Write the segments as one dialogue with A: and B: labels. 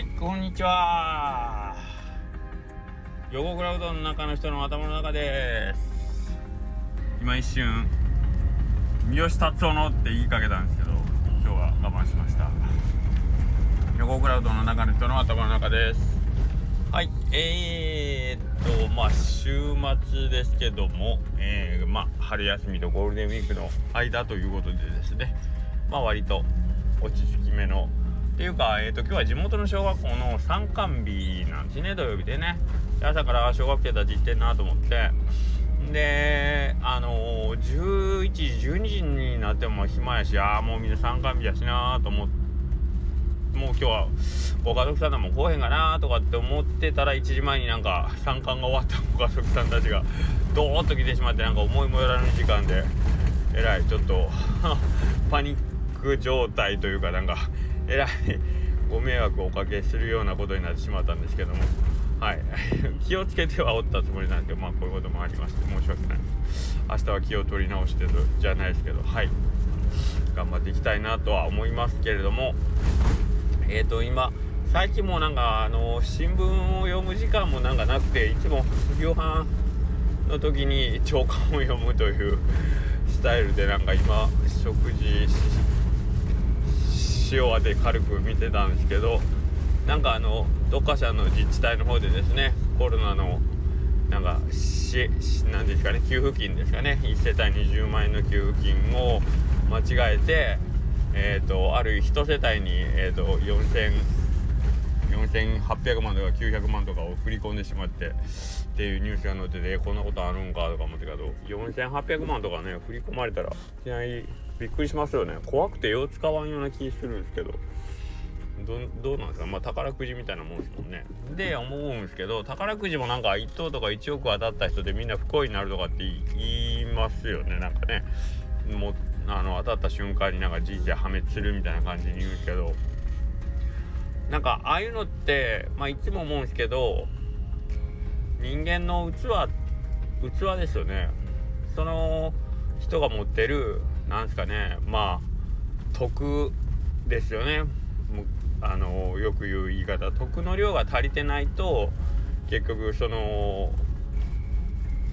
A: はいこんにちは。横クラウドの中の人の頭の中です。今一瞬三好達夫のって言いかけたんですけど今日は我慢しました。横クラウドの中の人の頭の中です。はいえー、っとまあ週末ですけども、えー、まあ春休みとゴールデンウィークの間ということでですね。まあ割と落ち着き目のっていうか、えーと、今日は地元の小学校の参観日なんですね土曜日でね。朝から小学生たち行ってんなと思って。であのー、11時12時になっても暇やしああもうみんな参観日やしなと思って。もう今日はご家族さんも来へんかなとかって思ってたら1時前になんか参観が終わったご家族さんたちがドーッと来てしまってなんか思いもよらぬ時間でえらいちょっと パニック状態というかなんかえらいご迷惑をおかけするようなことになってしまったんですけども。はい。気をつけてはおったつもりなんですけどまあこういうこともありまして申し訳ない。明日は気を取り直してじゃないですけどはい。頑張っていきたいなとは思いますけれども。え、ー、と今最近もなんかあの新聞を読む時間もなんかなくていつも夕飯の時に朝刊を読むというスタイルでなんか今食事して塩当て軽く見てたんですけどなんかあのどっかしらの自治体の方でですねコロナのなんかし何ですかね給付金ですかね1世帯20万円の給付金を間違えてえーと、ある1世帯に、えーと、4000円4800万とか900万とかを振り込んでしまってっていうニュースが載っててこんなことあるんかとか思ってたけど4800万とかね振り込まれたらいきなりびっくりしますよね。怖くてよう使わんような気するんですけど。どうなんですか？まあ宝くじみたいなもんですもんね。で思うんですけど宝くじもなんか1等とか1億当たった人でみんな不幸になるとかって言いますよね。なんかねもあの当たった瞬間になんか人生破滅するみたいな感じに言うんですけど。なんかああいうのってまあいつも思うんですけど人間の器器ですよね。その人が持ってるなんですかねまあ徳ですよね。あのよく言う言い方。徳の量が足りてないと結局その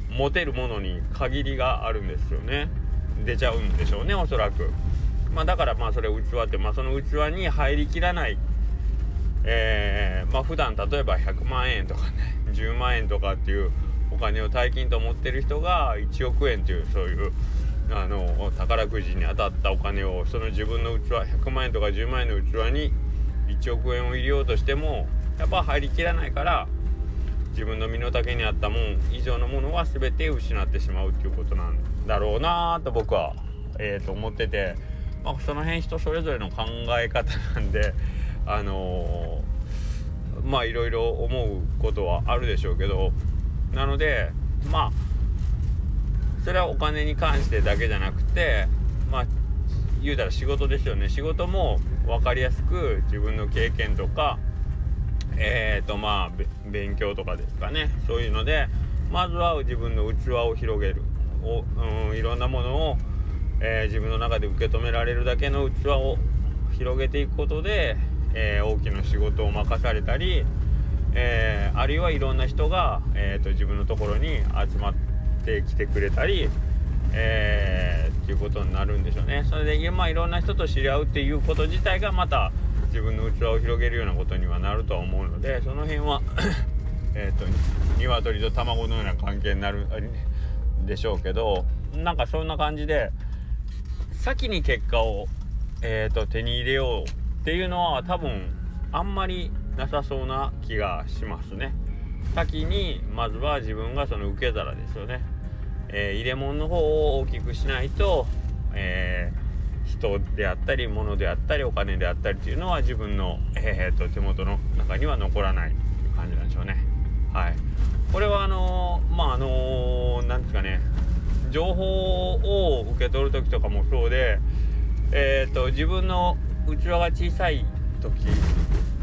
A: 持てるものに限りがあるんですよね。出ちゃうんでしょうねおそらく。まあだからまあそれ器ってまあその器に入りきらないえー、まあ普段例えば100万円とかね10万円とかっていうお金を大金と思ってる人が1億円というそういうあの宝くじに当たったお金をその自分の器100万円とか10万円の器に1億円を入れようとしてもやっぱ入りきらないから自分の身の丈に合ったもん以上のものは全て失ってしまうっていうことなんだろうなと僕は、えー、と思ってて、まあ、その辺人それぞれの考え方なんであのー、まあいろいろ思うことはあるでしょうけどなのでまあそれはお金に関してだけじゃなくてまあ言うたら仕事ですよね。仕事も分かりやすく自分の経験とかえっ、ー、とまあ勉強とかですかね。そういうのでまずは自分の器を広げる。お、うん、いろんなものを、えー、自分の中で受け止められるだけの器を広げていくことで、えー、大きな仕事を任されたり、えあるいはいろんな人が、えーと自分のところに集まってきてくれたり、えー、っていうことになるんでしょうね。それで、まあ、いろんな人と知り合うっていうこと自体がまた自分の器を広げるようなことにはなるとは思うのでその辺は えっと鶏と卵のような関係になるでしょうけどなんかそんな感じで先に結果を、えーと手に入れようっていうのは多分あんまりなさそうな気がしますね。先にまずは自分がその受け皿ですよね、えー、入れ物の方を大きくしないと、えー、人であったり物であったりお金であったりっていうのは自分の、えーと、手元の中には残らないっていう感じなんでしょうね。はい。これはあのー、まああの何ですかね。情報を受け取る時とかもそうでえっ、と自分の器が小さい時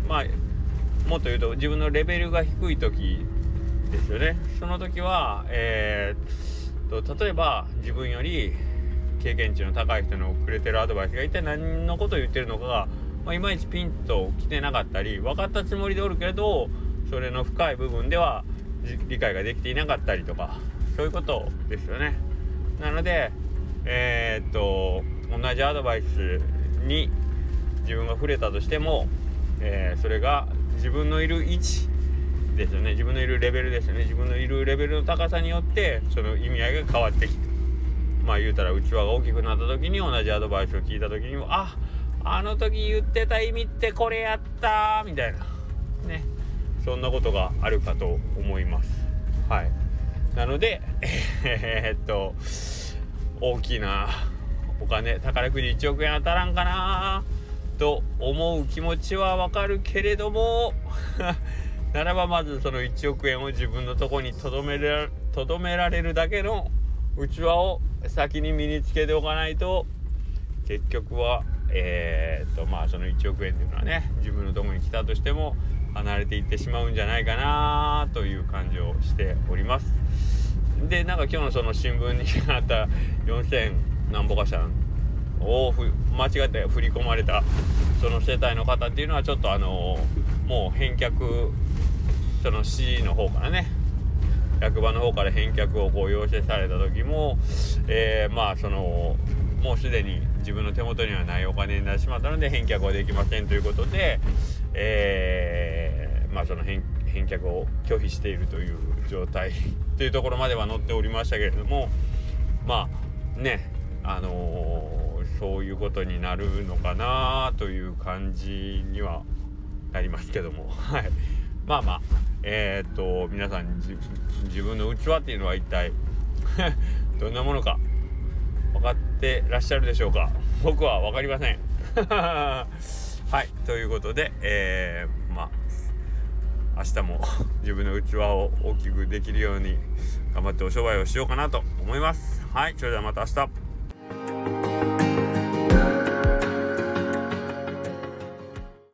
A: まあもっと言うと自分のレベルが低い時ですよねその時はえー、と例えば自分より経験値の高い人のくれてるアドバイスが一体何のことを言ってるのかがまあ、いまいちピンと来てなかったり分かったつもりでおるけれどそれの深い部分では理解ができていなかったりとかそういうことですよね。なのでえー、っと同じアドバイスに自分が触れたとしても、えー、それが自分のいる位置ですよね。自分のいるレベルですよね。自分のいるレベルの高さによってその意味合いが変わってきてまあ言うたら器が大きくなった時に同じアドバイスを聞いた時にもああの時言ってた意味ってこれやったみたいな。ね。そんなことがあるかと思います。はい。なのでえー、っと大きなお金宝くじ1億円当たらんかな。と思う気持ちはわかるけれども ならばまずその1億円を自分のとこにとどめらとどめられるだけのうちわを先に身につけておかないと結局はえー、っとまあその1億円っていうのはね自分のとこに来たとしても離れていってしまうんじゃないかなという感じをしております。でなんか今日のその新聞にあった4000何ぼかしたを間違って振り込まれた。その世帯の方っていうのはちょっとあのもう返却その市の方からね。役場の方から返却をこう要請された時も、えー、まあそのもうすでに自分の手元にはないお金になってしまったので返却はできませんということで、えー、まあその返却を拒否しているという状態 というところまでは載っておりましたけれどもまあねあのー、そういうことになるのかなという感じにはなりますけども。はい。まあまあえー、っと皆さん自分の器っていうのは一体 どんなものか分かってらっしゃるでしょうか。僕は分かりません。はい。ということでえー、まあ明日も自分の器を大きくできるように頑張ってお商売をしようかなと思います。はい。それではまた明日。